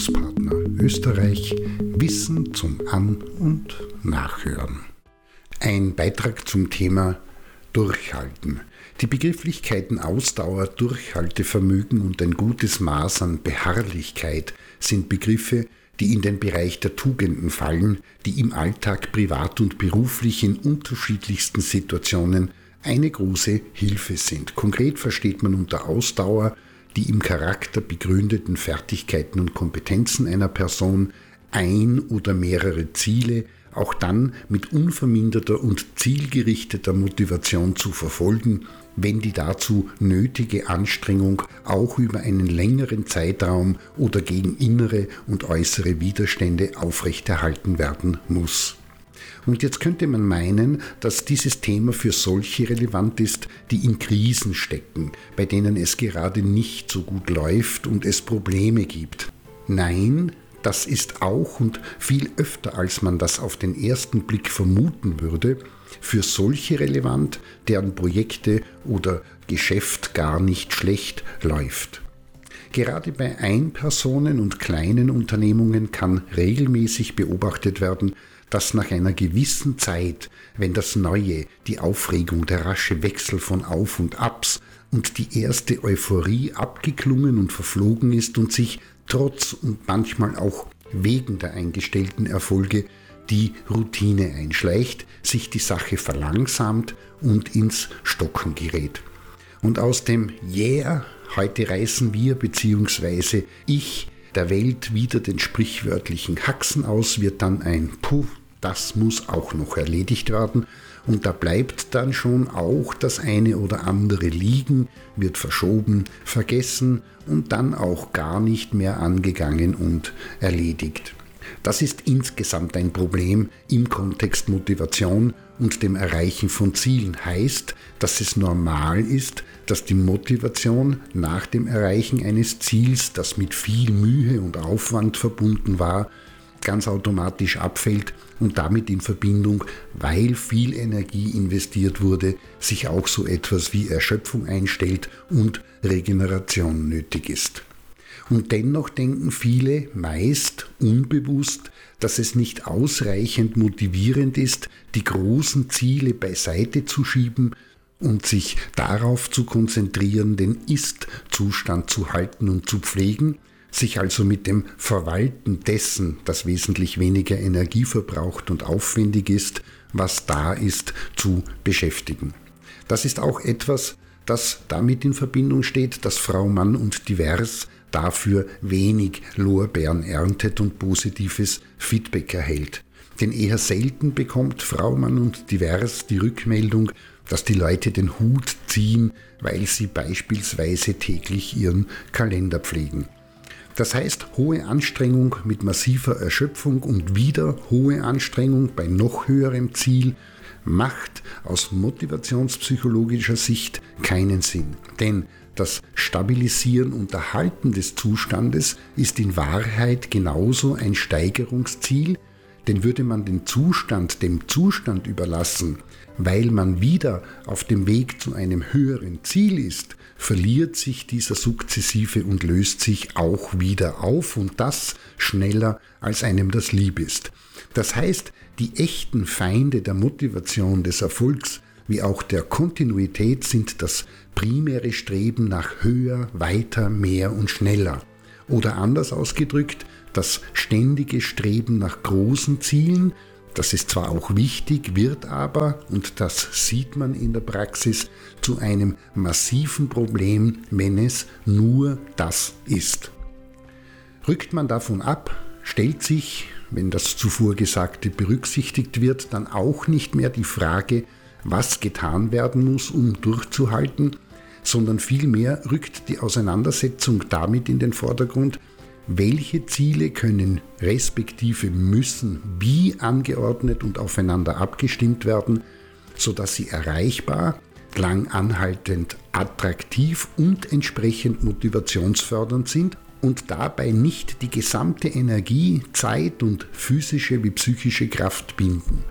Bildungspartner Österreich Wissen zum An- und Nachhören. Ein Beitrag zum Thema Durchhalten. Die Begrifflichkeiten Ausdauer, Durchhaltevermögen und ein gutes Maß an Beharrlichkeit sind Begriffe, die in den Bereich der Tugenden fallen, die im Alltag privat und beruflich in unterschiedlichsten Situationen eine große Hilfe sind. Konkret versteht man unter Ausdauer die im Charakter begründeten Fertigkeiten und Kompetenzen einer Person ein oder mehrere Ziele auch dann mit unverminderter und zielgerichteter Motivation zu verfolgen, wenn die dazu nötige Anstrengung auch über einen längeren Zeitraum oder gegen innere und äußere Widerstände aufrechterhalten werden muss. Und jetzt könnte man meinen, dass dieses Thema für solche relevant ist, die in Krisen stecken, bei denen es gerade nicht so gut läuft und es Probleme gibt. Nein, das ist auch und viel öfter, als man das auf den ersten Blick vermuten würde, für solche relevant, deren Projekte oder Geschäft gar nicht schlecht läuft. Gerade bei Einpersonen und kleinen Unternehmungen kann regelmäßig beobachtet werden, dass nach einer gewissen Zeit, wenn das Neue, die Aufregung, der rasche Wechsel von Auf und Abs und die erste Euphorie abgeklungen und verflogen ist und sich trotz und manchmal auch wegen der eingestellten Erfolge die Routine einschleicht, sich die Sache verlangsamt und ins Stocken gerät. Und aus dem Yeah, heute reißen wir bzw. ich der Welt wieder den sprichwörtlichen Haxen aus, wird dann ein Puh, das muss auch noch erledigt werden und da bleibt dann schon auch das eine oder andere liegen, wird verschoben, vergessen und dann auch gar nicht mehr angegangen und erledigt. Das ist insgesamt ein Problem im Kontext Motivation und dem Erreichen von Zielen. Heißt, dass es normal ist, dass die Motivation nach dem Erreichen eines Ziels, das mit viel Mühe und Aufwand verbunden war, ganz automatisch abfällt und damit in Verbindung, weil viel Energie investiert wurde, sich auch so etwas wie Erschöpfung einstellt und Regeneration nötig ist. Und dennoch denken viele, meist unbewusst, dass es nicht ausreichend motivierend ist, die großen Ziele beiseite zu schieben und sich darauf zu konzentrieren, den Ist-Zustand zu halten und zu pflegen, sich also mit dem Verwalten dessen, das wesentlich weniger Energie verbraucht und aufwendig ist, was da ist, zu beschäftigen. Das ist auch etwas, das damit in Verbindung steht, dass Frau Mann und Divers dafür wenig Lorbeeren erntet und positives Feedback erhält. Denn eher selten bekommt Frau Mann und Divers die Rückmeldung, dass die Leute den Hut ziehen, weil sie beispielsweise täglich ihren Kalender pflegen. Das heißt, hohe Anstrengung mit massiver Erschöpfung und wieder hohe Anstrengung bei noch höherem Ziel macht aus motivationspsychologischer Sicht keinen Sinn. Denn das Stabilisieren und Erhalten des Zustandes ist in Wahrheit genauso ein Steigerungsziel, denn würde man den Zustand dem Zustand überlassen, weil man wieder auf dem Weg zu einem höheren Ziel ist, verliert sich dieser sukzessive und löst sich auch wieder auf und das schneller, als einem das lieb ist. Das heißt, die echten Feinde der Motivation des Erfolgs wie auch der Kontinuität sind das primäre Streben nach höher, weiter, mehr und schneller. Oder anders ausgedrückt, das ständige Streben nach großen Zielen, das ist zwar auch wichtig, wird aber, und das sieht man in der Praxis, zu einem massiven Problem, wenn es nur das ist. Rückt man davon ab, stellt sich, wenn das zuvor Gesagte berücksichtigt wird, dann auch nicht mehr die Frage, was getan werden muss, um durchzuhalten, sondern vielmehr rückt die Auseinandersetzung damit in den Vordergrund, welche Ziele können respektive müssen wie angeordnet und aufeinander abgestimmt werden, sodass sie erreichbar, lang anhaltend attraktiv und entsprechend motivationsfördernd sind und dabei nicht die gesamte Energie, Zeit und physische wie psychische Kraft binden.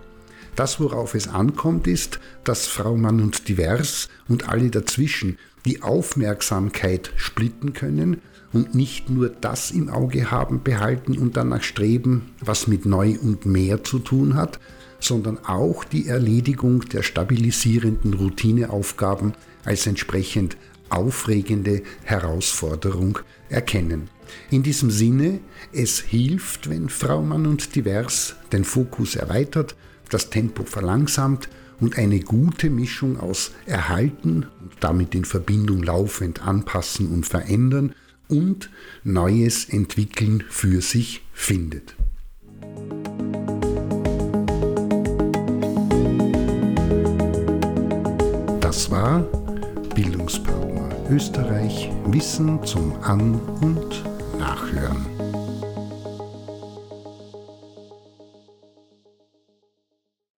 Das, worauf es ankommt, ist, dass Frau Mann und Divers und alle dazwischen die Aufmerksamkeit splitten können und nicht nur das im Auge haben, behalten und danach streben, was mit neu und mehr zu tun hat, sondern auch die Erledigung der stabilisierenden Routineaufgaben als entsprechend aufregende Herausforderung erkennen. In diesem Sinne, es hilft, wenn Frau Mann und Divers den Fokus erweitert, das Tempo verlangsamt und eine gute Mischung aus Erhalten und damit in Verbindung laufend anpassen und verändern und Neues entwickeln für sich findet. Das war Bildungspartner Österreich Wissen zum An- und Nachhören.